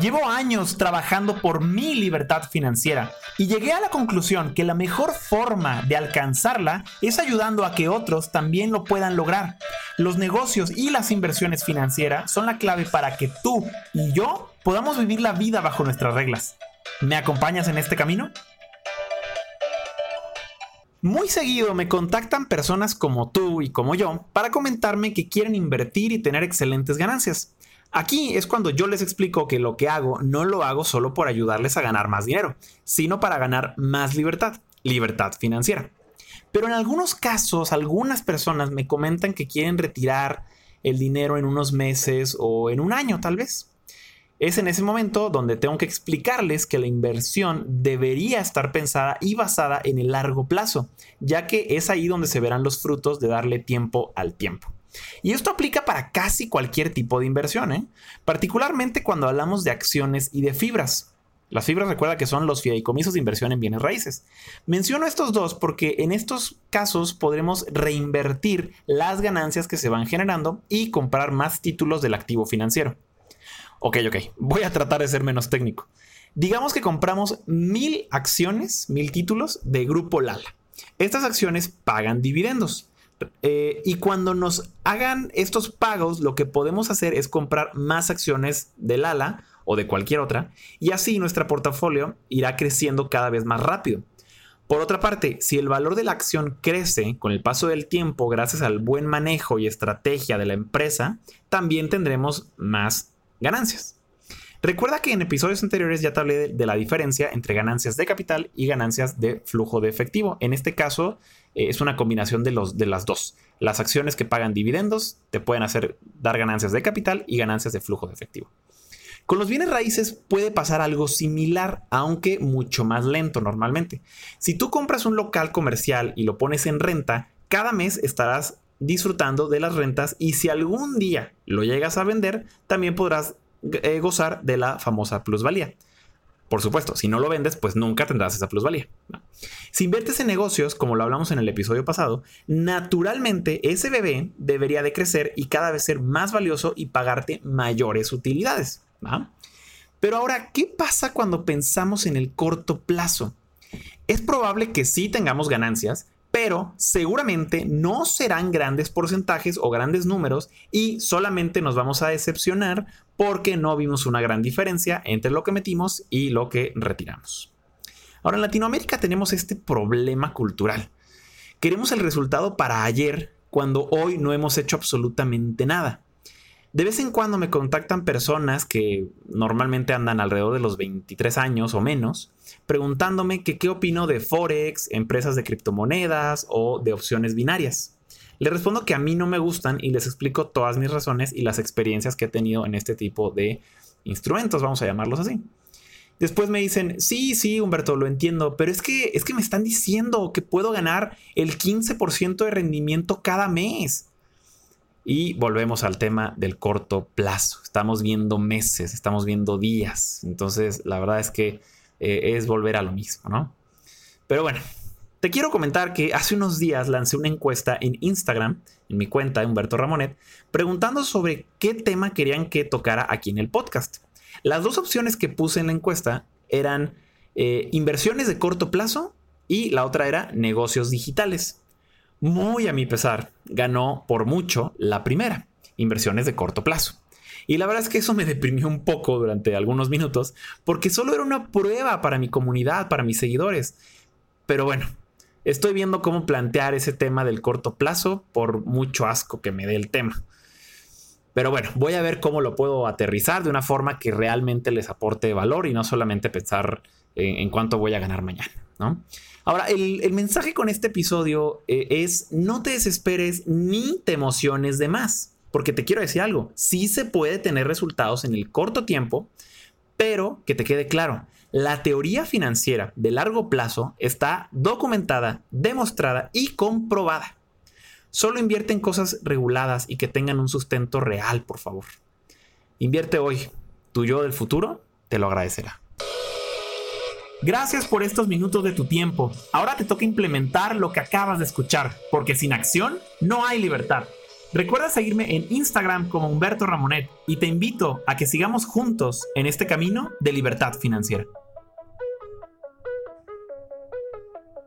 Llevo años trabajando por mi libertad financiera y llegué a la conclusión que la mejor forma de alcanzarla es ayudando a que otros también lo puedan lograr. Los negocios y las inversiones financieras son la clave para que tú y yo podamos vivir la vida bajo nuestras reglas. ¿Me acompañas en este camino? Muy seguido me contactan personas como tú y como yo para comentarme que quieren invertir y tener excelentes ganancias. Aquí es cuando yo les explico que lo que hago no lo hago solo por ayudarles a ganar más dinero, sino para ganar más libertad, libertad financiera. Pero en algunos casos, algunas personas me comentan que quieren retirar el dinero en unos meses o en un año tal vez. Es en ese momento donde tengo que explicarles que la inversión debería estar pensada y basada en el largo plazo, ya que es ahí donde se verán los frutos de darle tiempo al tiempo. Y esto aplica para casi cualquier tipo de inversión, ¿eh? particularmente cuando hablamos de acciones y de fibras. Las fibras recuerda que son los fideicomisos de inversión en bienes raíces. Menciono estos dos porque en estos casos podremos reinvertir las ganancias que se van generando y comprar más títulos del activo financiero. Ok, ok, voy a tratar de ser menos técnico. Digamos que compramos mil acciones, mil títulos de Grupo Lala. Estas acciones pagan dividendos. Eh, y cuando nos hagan estos pagos, lo que podemos hacer es comprar más acciones del ALA o de cualquier otra, y así nuestro portafolio irá creciendo cada vez más rápido. Por otra parte, si el valor de la acción crece con el paso del tiempo gracias al buen manejo y estrategia de la empresa, también tendremos más ganancias. Recuerda que en episodios anteriores ya te hablé de, la diferencia entre ganancias de capital y ganancias de flujo de efectivo. En este caso eh, es una combinación de, los, de las dos. Las acciones que pagan dividendos te pueden hacer dar ganancias de capital y ganancias de flujo de efectivo. Con los bienes raíces puede pasar algo similar, aunque mucho más lento normalmente. Si tú compras un local comercial y lo pones en renta, cada mes estarás disfrutando de las rentas y si algún día lo llegas a vender, también podrás eh, gozar de la famosa plusvalía. Por supuesto, si no lo vendes, pues nunca tendrás esa plusvalía. Si inviertes en negocios, como lo hablamos en el episodio pasado, naturalmente ese bebé debería de crecer y cada vez ser más valioso y pagarte mayores utilidades. Pero ahora, ¿qué pasa cuando pensamos en el corto plazo? Es probable que sí tengamos ganancias, pero seguramente no serán grandes porcentajes o grandes números y solamente nos vamos a decepcionar porque no vimos una gran diferencia entre lo que metimos y lo que retiramos. Ahora en Latinoamérica tenemos este problema cultural. Queremos el resultado para ayer cuando hoy no hemos hecho absolutamente nada. De vez en cuando me contactan personas que normalmente andan alrededor de los 23 años o menos, preguntándome qué opino de Forex, empresas de criptomonedas o de opciones binarias. Les respondo que a mí no me gustan y les explico todas mis razones y las experiencias que he tenido en este tipo de instrumentos, vamos a llamarlos así. Después me dicen, sí, sí, Humberto, lo entiendo, pero es que, es que me están diciendo que puedo ganar el 15% de rendimiento cada mes. Y volvemos al tema del corto plazo. Estamos viendo meses, estamos viendo días. Entonces, la verdad es que eh, es volver a lo mismo, ¿no? Pero bueno, te quiero comentar que hace unos días lancé una encuesta en Instagram, en mi cuenta, Humberto Ramonet, preguntando sobre qué tema querían que tocara aquí en el podcast. Las dos opciones que puse en la encuesta eran eh, inversiones de corto plazo y la otra era negocios digitales. Muy a mi pesar, ganó por mucho la primera, inversiones de corto plazo. Y la verdad es que eso me deprimió un poco durante algunos minutos, porque solo era una prueba para mi comunidad, para mis seguidores. Pero bueno, estoy viendo cómo plantear ese tema del corto plazo por mucho asco que me dé el tema. Pero bueno, voy a ver cómo lo puedo aterrizar de una forma que realmente les aporte valor y no solamente pensar en, cuánto voy a ganar mañana, ¿no? Ahora, el, mensaje con este episodio eh, es no te desesperes ni te emociones de más. Porque te quiero decir algo, sí se puede tener resultados en el corto tiempo, pero que te quede claro, la teoría financiera de largo plazo está documentada, demostrada y comprobada. Solo invierte en cosas reguladas y que tengan un sustento real, por favor. Invierte hoy. Tu yo del futuro te lo agradecerá. Gracias por estos minutos de tu tiempo. Ahora te toca implementar lo que acabas de escuchar, porque sin acción no hay libertad. Recuerda seguirme en Instagram como Humberto Ramonet y te invito a que sigamos juntos en este camino de libertad financiera.